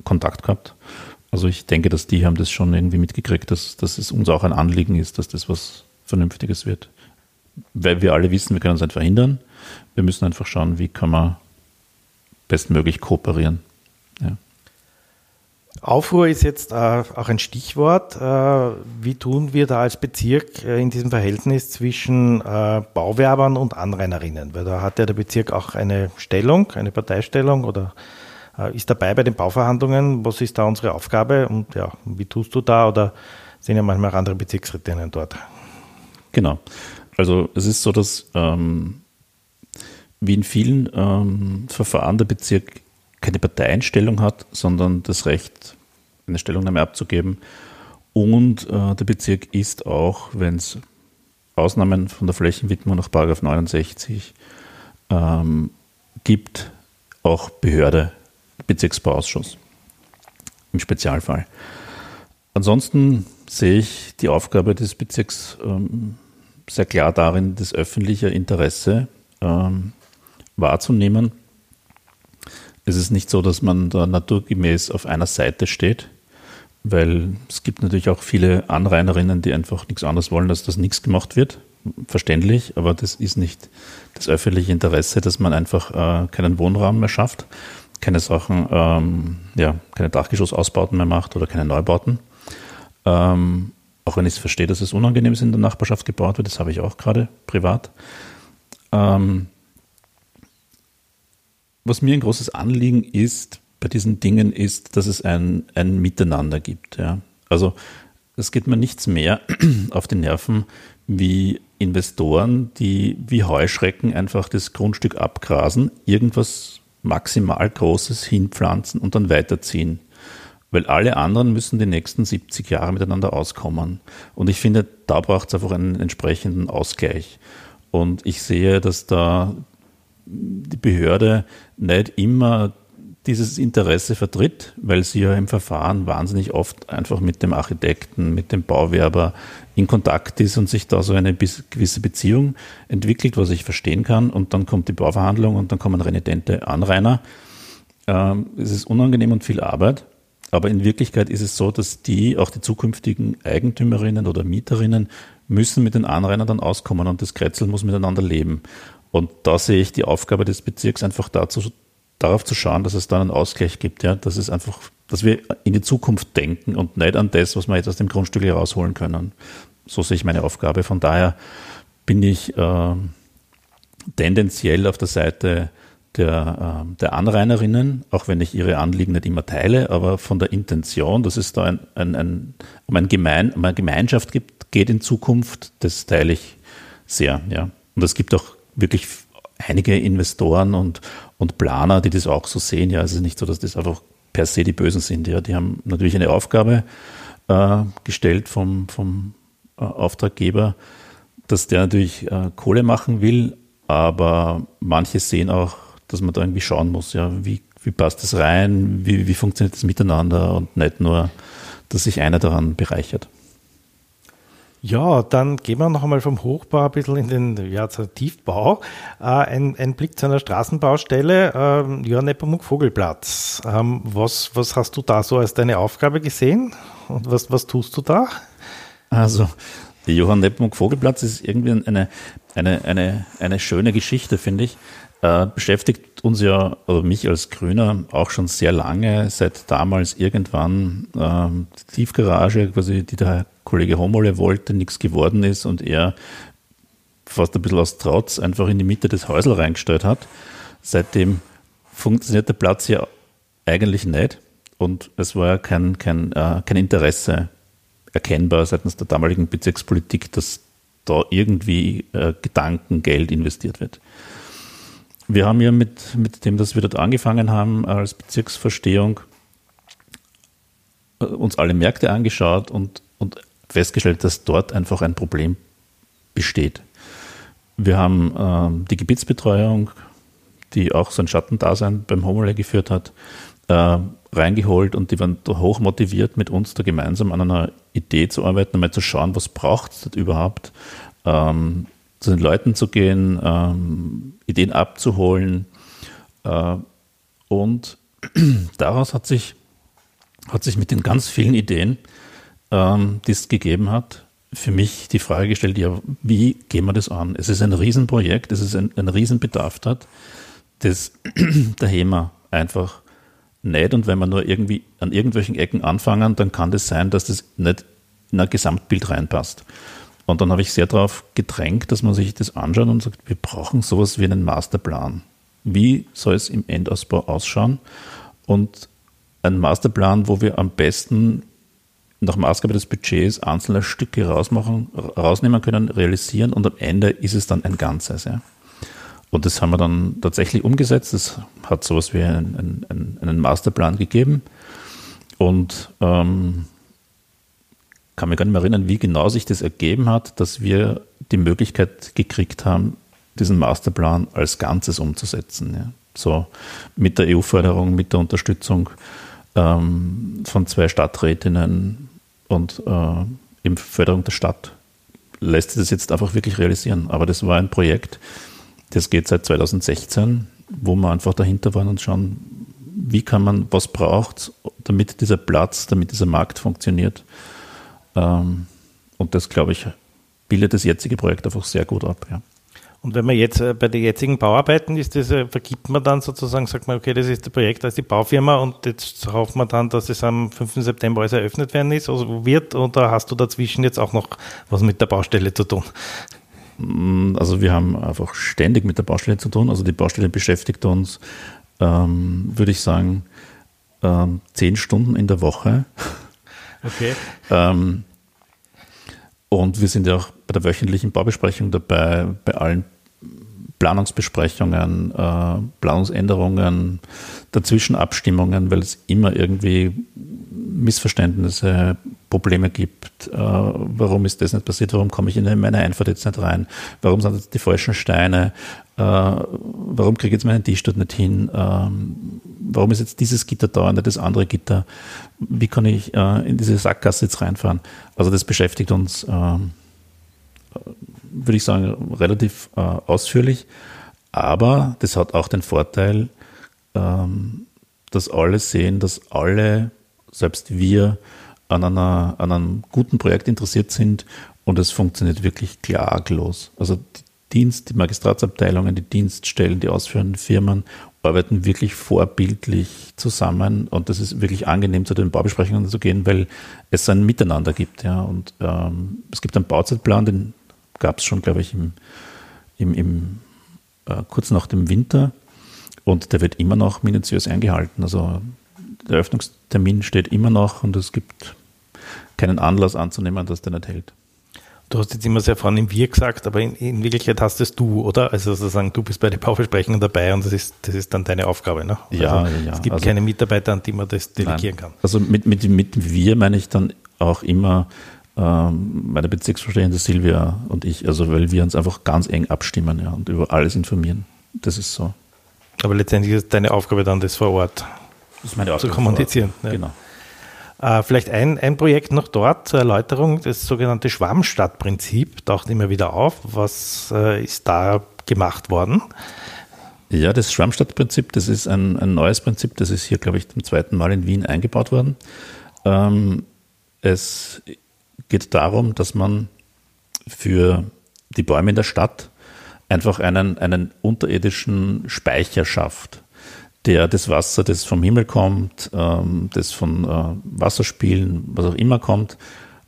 Kontakt gehabt. Also ich denke, dass die haben das schon irgendwie mitgekriegt, dass, dass es uns auch ein Anliegen ist, dass das was Vernünftiges wird weil wir alle wissen, wir können es nicht verhindern. Wir müssen einfach schauen, wie kann man bestmöglich kooperieren. Ja. Aufruhr ist jetzt äh, auch ein Stichwort. Äh, wie tun wir da als Bezirk äh, in diesem Verhältnis zwischen Bauwerbern und Anrainerinnen? Weil da hat ja der Bezirk auch eine Stellung, eine Parteistellung oder ist dabei bei den Bauverhandlungen. Was ist da unsere Aufgabe und ja, wie tust du da oder sind ja manchmal auch andere Bezirksrätinnen dort? Genau. Also es ist so, dass ähm, wie in vielen ähm, Verfahren der Bezirk keine Parteienstellung hat, sondern das Recht, eine Stellungnahme abzugeben. Und äh, der Bezirk ist auch, wenn es Ausnahmen von der Flächenwidmung nach 69 ähm, gibt, auch Behörde, Bezirksbauausschuss im Spezialfall. Ansonsten sehe ich die Aufgabe des Bezirks ähm, sehr klar darin, das öffentliche Interesse ähm, wahrzunehmen. Es ist nicht so, dass man da naturgemäß auf einer Seite steht, weil es gibt natürlich auch viele Anrainerinnen, die einfach nichts anderes wollen, als dass nichts gemacht wird. Verständlich, aber das ist nicht das öffentliche Interesse, dass man einfach äh, keinen Wohnraum mehr schafft, keine Sachen, ähm, ja, keine Dachgeschossausbauten mehr macht oder keine Neubauten. Ähm, auch wenn ich es verstehe, dass es unangenehm ist, in der Nachbarschaft gebaut wird, das habe ich auch gerade privat. Ähm, was mir ein großes Anliegen ist bei diesen Dingen, ist, dass es ein, ein Miteinander gibt. Ja. Also es geht mir nichts mehr [clears throat] auf die Nerven wie Investoren, die wie Heuschrecken einfach das Grundstück abgrasen, irgendwas maximal Großes hinpflanzen und dann weiterziehen. weil alle anderen müssen die nächsten 70 Jahre miteinander auskommen. Und ich finde, da braucht es einfach einen entsprechenden Ausgleich. Und ich sehe, dass da die Behörde nicht immer dieses Interesse vertritt, weil sie ja im Verfahren wahnsinnig oft einfach mit dem Architekten, mit dem Bauwerber in Kontakt ist und sich da so eine gewisse Beziehung entwickelt, was ich verstehen kann. Und dann kommt die Bauverhandlung und dann kommen renitente Anrainer. Ähm, es ist unangenehm und viel Arbeit. Aber in Wirklichkeit ist es so, dass die, auch die zukünftigen Eigentümerinnen oder Mieterinnen, müssen mit den Anrainern dann auskommen und das Kretzel muss miteinander leben. Und da sehe ich die Aufgabe des Bezirks einfach dazu, darauf zu schauen, dass es da einen Ausgleich gibt, ja, dass es einfach, dass wir in die Zukunft denken und nicht an das, was wir jetzt aus dem Grundstück herausholen können. So sehe ich meine Aufgabe. Von daher bin ich äh, tendenziell auf der Seite der, äh, der Anrainerinnen, auch wenn ich ihre Anliegen nicht immer teile, aber von der Intention, dass es da ein, ein, ein, um, ein Gemein, um eine Gemeinschaft gibt, geht in Zukunft, das teile ich sehr. Ja. Und es gibt auch wirklich einige Investoren und, und Planer, die das auch so sehen. Ja, es ist nicht so, dass das einfach per se die Bösen sind. Ja, die haben natürlich eine Aufgabe äh, gestellt vom, vom äh, Auftraggeber, dass der natürlich äh, Kohle machen will, aber manche sehen auch, dass man da irgendwie schauen muss, ja, wie, wie passt das rein, wie, wie funktioniert das miteinander und nicht nur, dass sich einer daran bereichert. Ja, dann gehen wir noch einmal vom Hochbau ein bisschen in den ja, Tiefbau. Äh, ein, ein, Blick zu einer Straßenbaustelle, äh, ja, Nepomuk Vogelplatz. Ähm, was, was hast du da so als deine Aufgabe gesehen und was, was tust du da? Also, der Johann Nepomuk Vogelplatz ist irgendwie eine, eine, eine, eine schöne Geschichte, finde ich. Äh, beschäftigt uns ja, oder mich als Grüner auch schon sehr lange, seit damals irgendwann ähm, die Tiefgarage, quasi, die der Kollege Homole wollte, nichts geworden ist und er fast ein bisschen aus Trotz einfach in die Mitte des Häusl reingestellt hat. Seitdem funktioniert der Platz ja eigentlich nicht und es war ja kein, kein, äh, kein Interesse erkennbar seitens der damaligen Bezirkspolitik, dass da irgendwie äh, Gedanken, Geld investiert wird. Wir haben ja mit, mit dem, dass wir dort angefangen haben als Bezirksverstehung, äh, uns alle Märkte angeschaut und, und festgestellt, dass dort einfach ein Problem besteht. Wir haben ähm, die Gebietsbetreuung, die auch so ein Schattendasein beim Homole geführt hat, äh, reingeholt und die waren hoch motiviert, mit uns da gemeinsam an einer Idee zu arbeiten, einmal zu schauen, was braucht es überhaupt, ähm, zu den Leuten zu gehen, ähm, Ideen abzuholen. Äh, und [clears throat] daraus hat sich, hat sich mit den ganz vielen Ideen, ähm, die es gegeben hat, für mich die Frage gestellt, ja, wie gehen wir das an? Es ist ein Riesenprojekt, es ist ein, ein Riesenbedarf hat, das [clears throat] HEMA einfach nicht. Und wenn wir nur irgendwie an irgendwelchen Ecken anfangen, dann kann das sein, dass das nicht in ein Gesamtbild reinpasst. Und dann habe ich sehr darauf gedrängt, dass man sich das anschaut und sagt, wir brauchen sowas wie einen Masterplan. Wie soll es im Endausbau ausschauen? Und ein Masterplan, wo wir am besten nach Maßgabe des Budgets einzelne Stücke rausmachen, rausnehmen können, realisieren und am Ende ist es dann ein Ganzes. Ja. Und das haben wir dann tatsächlich umgesetzt. Es hat sowas wie einen, einen, einen Masterplan gegeben. Und ähm, kann mich gar nicht mehr erinnern, wie genau sich das ergeben hat, dass wir die Möglichkeit gekriegt haben, diesen Masterplan als Ganzes umzusetzen. Ja. So mit der EU-Förderung, mit der Unterstützung ähm, von zwei Stadträtinnen und äh, im Förderung der Stadt lässt sich das jetzt einfach wirklich realisieren. Aber das war ein Projekt, das geht seit 2016, wo wir einfach dahinter waren und schauen, wie kann man, was braucht, damit dieser Platz, damit dieser Markt funktioniert. Ähm, und das, glaube ich, bildet das jetzige Projekt einfach sehr gut ab. Ja. Und wenn man jetzt äh, bei den jetzigen Bauarbeiten ist, das, äh, vergibt man dann sozusagen, sagt man, okay, das ist das Projekt als die Baufirma und jetzt hofft man dann, dass es am 5. September alles eröffnet werden ist, also wird, oder hast du dazwischen jetzt auch noch was mit der Baustelle zu tun? Mm, also wir haben einfach ständig mit der Baustelle zu tun. Also die Baustelle beschäftigt uns, ähm, würde ich sagen, ähm, zehn Stunden in der Woche. Okay. ähm, und wir sind ja auch bei der wöchentlichen Baubesprechung dabei, bei allen Planungsbesprechungen, äh, Planungsänderungen, dazwischen Abstimmungen, weil es immer irgendwie Missverständnisse, Probleme gibt. Äh, warum ist das nicht passiert? Warum komme ich in meine Einfahrt jetzt nicht rein? Warum sind jetzt die falschen Steine? Äh, warum kriege ich jetzt meinen Tisch dort nicht hin? Ähm, warum ist jetzt dieses Gitter da und nicht das andere Gitter? Wie kann ich äh, in diese Sackgasse jetzt reinfahren? Also das beschäftigt uns, ähm, würde ich sagen, relativ äh, ausführlich. Aber das hat auch den Vorteil, ähm, dass alle sehen, dass alle, selbst wir, an, einer, an einem guten Projekt interessiert sind und es funktioniert wirklich klaglos. Also die Dienst, die Magistratsabteilungen, die Dienststellen, die ausführenden Firmen arbeiten wirklich vorbildlich zusammen und das ist wirklich angenehm, zu den Baubesprechungen zu gehen, weil es ein Miteinander gibt. Ja. Und ähm, es gibt einen Bauzeitplan, den gab es schon, glaube ich, im, im, im äh, kurz nach dem Winter und der wird immer noch minutiös eingehalten. Also der Öffnungstermin steht immer noch und es gibt keinen Anlass anzunehmen, dass der nicht hält. Du hast jetzt immer sehr vorne im Wir gesagt, aber in, in, Wirklichkeit hast es du, oder? Also sozusagen, du bist bei den Baubesprechungen dabei und das ist, das ist dann deine Aufgabe, ne? Ja, also, ja. Es gibt also, keine Mitarbeiter, an die man das delegieren nein. kann. Also mit, mit, mit Wir meine ich dann auch immer ähm, meine Bezirksvorsteherin Silvia und ich, also weil wir uns einfach ganz eng abstimmen ja, und über alles informieren. Das ist so. Aber letztendlich ist deine Aufgabe dann, das vor Ort zu kommunizieren. Ja. Genau. Äh, vielleicht ein, ein Projekt noch dort zur Erläuterung, das sogenannte Schwammstadtprinzip taucht immer wieder auf. Was äh, ist da gemacht worden? Ja, das Schwammstadtprinzip, das ist ein, ein neues Prinzip, das ist hier, glaube ich, zum zweiten Mal in Wien eingebaut worden. Ähm, es geht darum, dass man für die Bäume in der Stadt einfach einen, einen unterirdischen Speicher schafft, der das Wasser, das vom Himmel kommt, ähm, das von äh, Wasserspielen, was auch immer kommt,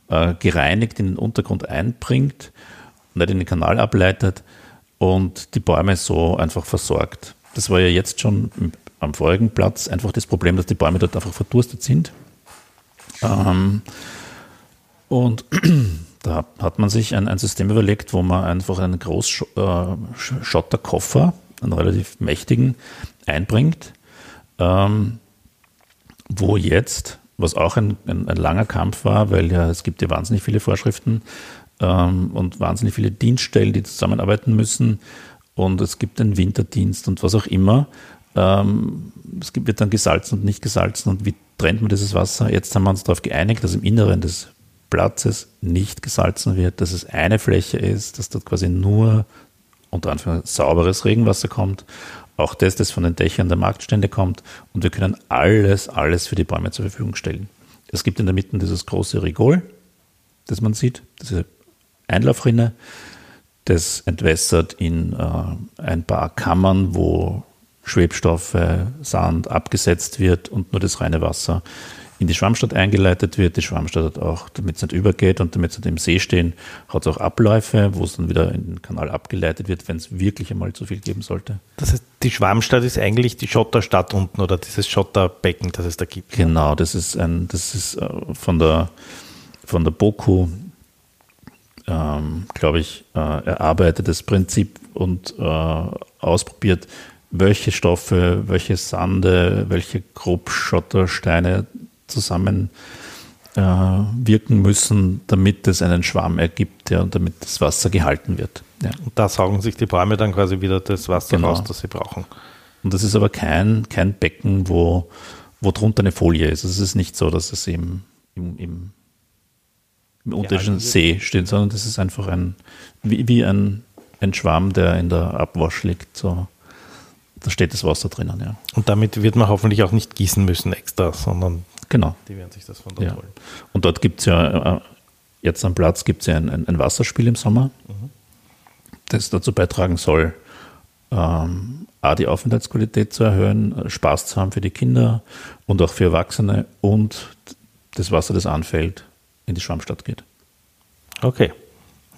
äh, gereinigt in den Untergrund einbringt, nicht in den Kanal ableitet und die Bäume so einfach versorgt. Das war ja jetzt schon am vorigen Platz einfach das Problem, dass die Bäume dort einfach verdurstet sind. Ähm, und [clears throat] da hat man sich ein, System überlegt, wo man einfach einen Großschotterkoffer, äh, einen relativ mächtigen, einbringt, ähm, wo jetzt, was auch ein, ein, ein, langer Kampf war, weil ja es gibt ja wahnsinnig viele Vorschriften ähm, und wahnsinnig viele Dienststellen, die zusammenarbeiten müssen und es gibt den Winterdienst und was auch immer. Ähm, es wird dann gesalzen und nicht gesalzen und wie trennt man dieses Wasser? Jetzt haben wir uns darauf geeinigt, dass im Inneren des Platzes nicht gesalzen wird, dass es eine Fläche ist, dass dort quasi nur unter Anführungszeichen sauberes Regenwasser kommt. Auch das, das von den Dächern der Marktstände kommt. Und wir können alles, alles für die Bäume zur Verfügung stellen. Es gibt in der Mitte dieses große Rigol, das man sieht, diese Einlaufrinne. Das entwässert in äh, ein paar Kammern, wo Schwebstoffe, Sand abgesetzt wird und nur das reine Wasser in die Schwammstadt eingeleitet wird. Die Schwammstadt hat auch, damit es nicht übergeht und damit sie im See stehen, hat es auch Abläufe, wo es dann wieder in den Kanal abgeleitet wird, wenn es wirklich einmal zu viel geben sollte. Das heißt, die Schwammstadt ist eigentlich die Schotterstadt unten oder dieses Schotterbecken, das es da gibt. Genau, das ist ein, das ist äh, von der von der BOKU, ähm, glaube ich, äh, erarbeitetes Prinzip und äh, ausprobiert, welche Stoffe, welche Sande, welche Grobschottersteine zusammen äh, wirken müssen, damit es einen Schwamm ergibt ja, und damit das Wasser gehalten wird. Ja. Und da saugen sich die Bäume dann quasi wieder das Wasser genau. raus, das sie brauchen. Und das ist aber kein, kein Becken, wo, wo drunter eine Folie ist. Es ist nicht so, dass es im, im, im, im unterirdischen ja, See steht, sondern das ist einfach ein, wie, wie ein, ein Schwamm, der in der Abwasch liegt. So da steht das Wasser drinnen, ja. Und damit wird man hoffentlich auch nicht gießen müssen extra, sondern genau. die werden sich das von dort ja. holen. Und dort gibt es ja, äh, jetzt am Platz gibt es ja ein, ein, ein, Wasserspiel im Sommer, mhm. das dazu beitragen soll, ähm, A, die Aufenthaltsqualität zu erhöhen, äh, Spaß zu haben für die Kinder und auch für Erwachsene und das Wasser, das anfällt, in die Schwammstadt geht. Okay.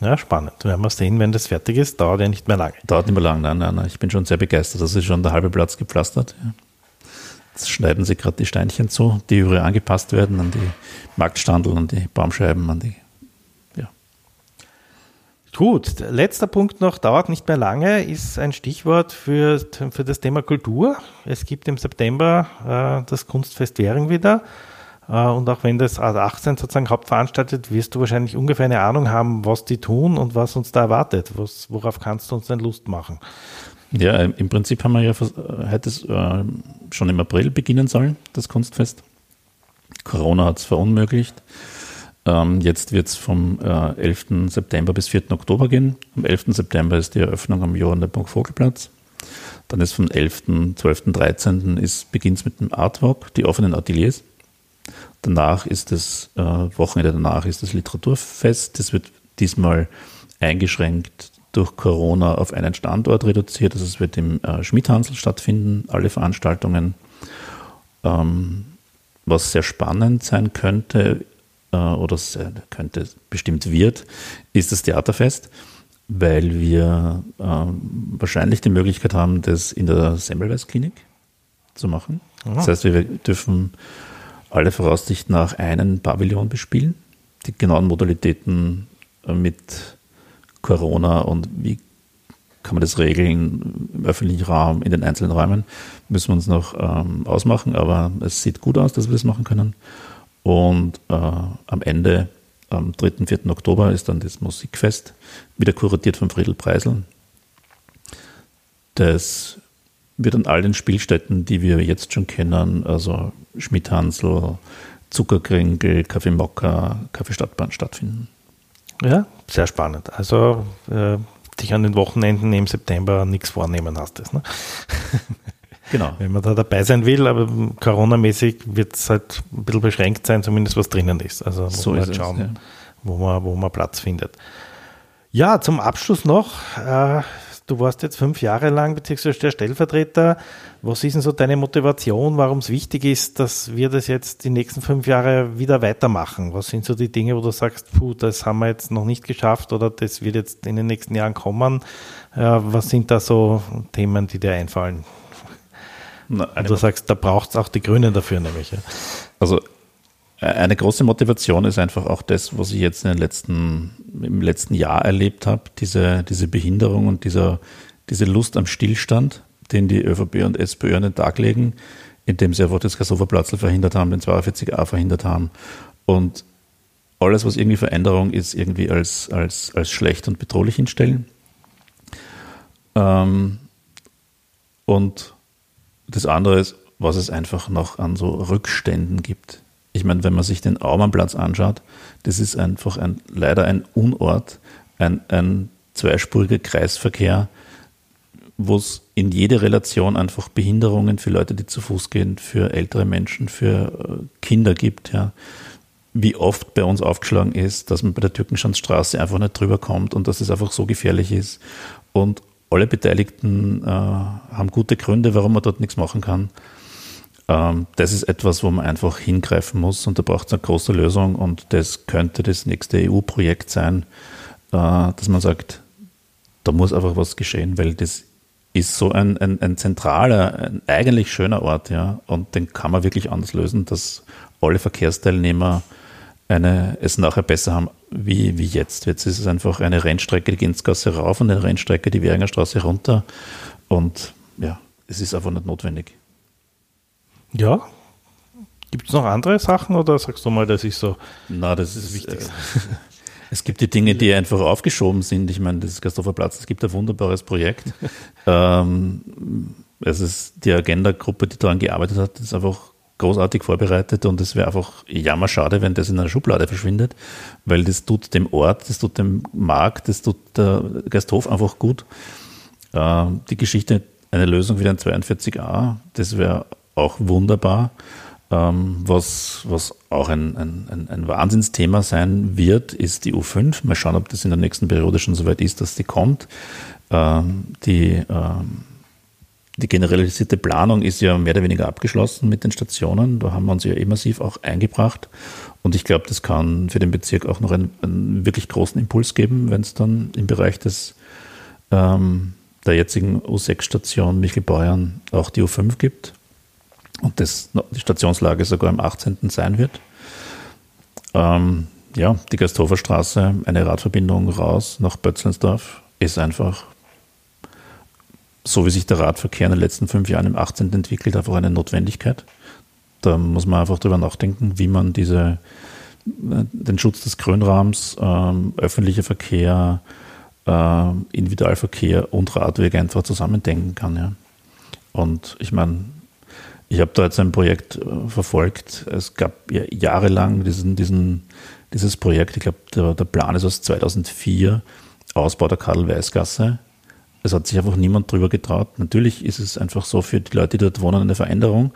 Ja, spannend. Werden wir sehen, wenn das fertig ist. Dauert ja nicht mehr lange. Dauert nicht mehr lange, nein, nein, nein. Ich bin schon sehr begeistert. Das ist schon der halbe Platz gepflastert. Ja. Schneiden sie gerade die Steinchen zu, die übrigens angepasst werden an die Marktstandel, an die Baumscheiben, an die. Ja. Gut, letzter Punkt noch, dauert nicht mehr lange, ist ein Stichwort für, für das Thema Kultur. Es gibt im September äh, das Kunstfest Währing wieder. Äh, und auch wenn das A18 sozusagen hauptveranstaltet, wirst du wahrscheinlich ungefähr eine Ahnung haben, was die tun und was uns da erwartet. Was, worauf kannst du uns denn Lust machen? Ja, im Prinzip haben wir ja, hätte es äh, schon im April beginnen sollen, das Kunstfest. Corona hat es verunmöglicht. Ähm, jetzt wird es vom äh, 11. September bis 4. Oktober gehen. Am 11. September ist die Eröffnung am Johann Nepomuc Vogelplatz. Dann ist vom 11., 12., 13. ist beginnt mit dem Artwalk, die offenen Ateliers. Danach ist das äh, Wochenende danach ist das Literaturfest. Das wird diesmal eingeschränkt durch Corona auf einen Standort reduziert. Also es wird im äh, Schmidhansel stattfinden, alle Veranstaltungen. Ähm, was sehr spannend sein könnte, äh, oder könnte bestimmt wird, ist das Theaterfest, weil wir äh, wahrscheinlich die Möglichkeit haben, das in der Semmelweis Klinik zu machen. Aha. Das heißt, wir dürfen alle Voraussicht nach einen Pavillon bespielen. Die genauen Modalitäten äh, mit Corona und wie kann man das regeln im öffentlichen Raum, in den einzelnen Räumen, müssen wir uns noch ähm, ausmachen, aber es sieht gut aus, dass wir das machen können. Und äh, am Ende, am 3. 4. Oktober, ist dann das Musikfest, wieder kuratiert von Friedel Preisel. Das wird an all den Spielstätten, die wir jetzt schon kennen, also Schmidt-Hansel, Zuckerkringel, Kaffee Mokka, Kaffee Stadtbahn stattfinden. Ja, sehr spannend. Also äh, dich an den Wochenenden im September nichts vornehmen hast. Das, ne? [laughs] Genau. Wenn man da dabei sein will, aber Corona-mäßig wird es halt ein bisschen beschränkt sein, zumindest was drinnen ist. Also muss so man halt schauen, es, ja. wo, man, wo man Platz findet. Ja, zum Abschluss noch, äh, du warst jetzt fünf Jahre lang, beziehungsweise der Stellvertreter. Was ist denn so deine Motivation, warum es wichtig ist, dass wir das jetzt die nächsten fünf Jahre wieder weitermachen? Was sind so die Dinge, wo du sagst, puh, das haben wir jetzt noch nicht geschafft oder das wird jetzt in den nächsten Jahren kommen? Äh, was sind da so Themen, die dir einfallen? Na, du sagst, da braucht es auch die Grünen dafür, nämlich. Ja. Also eine große Motivation ist einfach auch das, was ich jetzt in den letzten, im letzten Jahr erlebt habe, diese, diese Behinderung und dieser, diese Lust am Stillstand, den die ÖVP und SPÖ an den Tag legen, indem sie einfach das Kassoverplatzel verhindert haben, den 42a verhindert haben. Und alles, was irgendwie Veränderung ist, irgendwie als, als, als schlecht und bedrohlich hinstellen. Ähm, und das andere ist, was es einfach noch an so Rückständen gibt. Ich meine, wenn man sich den Aumannplatz anschaut, das ist einfach ein, leider ein Unort, ein, ein zweispuriger Kreisverkehr, wo es in jede Relation einfach Behinderungen für Leute, die zu Fuß gehen, für ältere Menschen, für äh, Kinder gibt. Ja. Wie oft bei uns aufgeschlagen ist, dass man bei der Türkenschanzstraße einfach nicht drüber kommt und dass es einfach so gefährlich ist. Und alle Beteiligten äh, haben gute Gründe, warum man dort nichts machen kann. Ähm, das ist etwas, wo man einfach hingreifen muss und da braucht es eine große Lösung und das könnte das nächste EU-Projekt sein, äh, dass man sagt, da muss einfach was geschehen, weil das ist so ein, ein, ein zentraler, ein eigentlich schöner Ort, ja, und den kann man wirklich anders lösen, dass alle Verkehrsteilnehmer eine, es nachher besser haben wie, wie jetzt. Jetzt ist es einfach eine Rennstrecke, die Ginzgasse rauf und eine Rennstrecke die Währinger Straße runter. Und ja, es ist einfach nicht notwendig. Ja. Gibt es noch andere Sachen oder sagst du mal, das ist so Na, das, ist wichtig. Äh, [laughs] es gibt die Dinge, die einfach aufgeschoben sind. Ich meine, das ist Gasthofer Platz, es gibt ein wunderbares Projekt. [laughs] ähm, es ist die Agenda-Gruppe, die daran gearbeitet hat, ist einfach großartig vorbereitet und es wäre einfach jammerschade, wenn das in einer Schublade verschwindet, weil das tut dem Ort, das tut dem Markt, das tut der Gasthof einfach gut. Äh, die Geschichte, eine Lösung wie ein 42a, das wäre auch wunderbar. Ähm, was, was auch ein, ein, ein Wahnsinnsthema sein wird, ist die U5. Mal schauen, ob das in der nächsten Periode schon soweit ist, dass die kommt. Ähm, die ähm, die generalisierte Planung ist ja mehr oder weniger abgeschlossen mit den Stationen. Da haben wir uns ja eh massiv auch eingebracht. Und ich glaube, das kann für den Bezirk auch noch einen, einen wirklich großen Impuls geben, wenn es dann im Bereich des, ähm, der jetzigen U6-Station Michelbeuern auch die U5 gibt und das, die Stationslage sogar am 18. sein wird. Ähm, ja, die Gasthofer Straße, eine Radverbindung raus nach Bötzlensdorf, ist einfach so wie sich der Radverkehr in den letzten fünf Jahren im 18. entwickelt, einfach eine Notwendigkeit. da muss man einfach drüber nachdenken, wie man diese, äh, den Schutz des Grünraums, ähm, öffentlicher Verkehr, äh, Individualverkehr und Radwege einfach zusammendenken kann. Ja. Und ich meine, ich habe da jetzt ein Projekt äh, verfolgt. Es gab ja jahrelang diesen, diesen, dieses Projekt, ich glaube, der, der, Plan ist aus 2004, Ausbau der Karl-Weiß-Gasse. Es hat sich einfach niemand drüber getraut. Natürlich ist es einfach so für die Leute, die dort wohnen, eine Veränderung.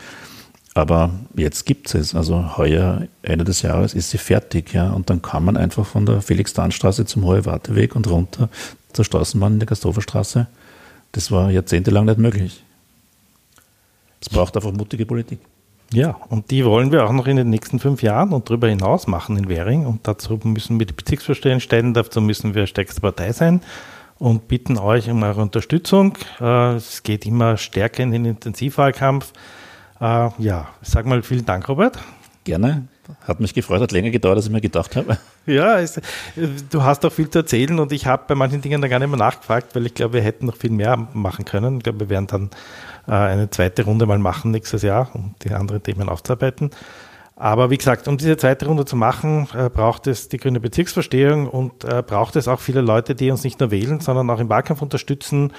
Aber jetzt gibt es. Also heuer, Ende des Jahres, ist sie fertig. Ja? Und dann kann man einfach von der Felix-Dahn-Straße zum Hohe Warteweg und runter zur Straßenbahn in der Gasthoferstraße. Das war jahrzehntelang nicht möglich. Es braucht einfach mutige Politik. Ja, und die wollen wir auch noch in den nächsten fünf Jahren und darüber hinaus machen in Währing. Und dazu müssen wir die Bezirksvorsteher stellen, dazu müssen wir stärkste Partei sein und bitten euch um eure Unterstützung. Äh, es geht immer stärker in den Intensivwahlkampf. Äh, ja, sag mal vielen Dank, Robert. Gerne. Hat mich gefreut, hat länger gedauert, als ich mir gedacht habe. Ja, es, du hast auch viel zu erzählen und ich habe bei manchen Dingen da gar nicht mehr nachgefragt, weil ich glaube, wir hätten noch viel mehr machen können. Ich glaube, wir werden dann äh, eine zweite Runde mal machen nächstes Jahr, um die anderen Themen aufzuarbeiten. Aber wie gesagt, um diese zweite Runde zu machen, äh, braucht es die grüne Bezirksverstehung und äh, braucht es auch viele Leute, die uns nicht nur wählen, sondern auch im Wahlkampf unterstützen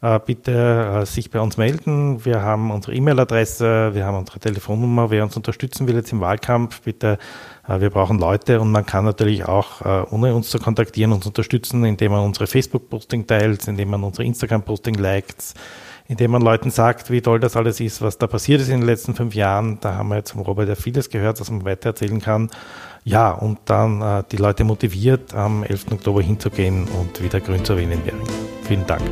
bitte äh, sich bei uns melden. Wir haben unsere E-Mail-Adresse, wir haben unsere Telefonnummer. Wer uns unterstützen will jetzt im Wahlkampf, bitte, äh, wir brauchen Leute und man kann natürlich auch, ohne uns zu kontaktieren, uns unterstützen, indem man unsere Facebook-Posting teilt, indem man unsere Instagram-Posting liked, indem man Leuten sagt, wie toll das alles ist, was da passiert ist in den letzten fünf Jahren. Da haben wir jetzt vom Robert ja vieles gehört, was man weitererzählen kann. Ja, und dann äh, die Leute motiviert, am 11. Oktober hinzugehen und wieder grün zu in Währing. Vielen Dank.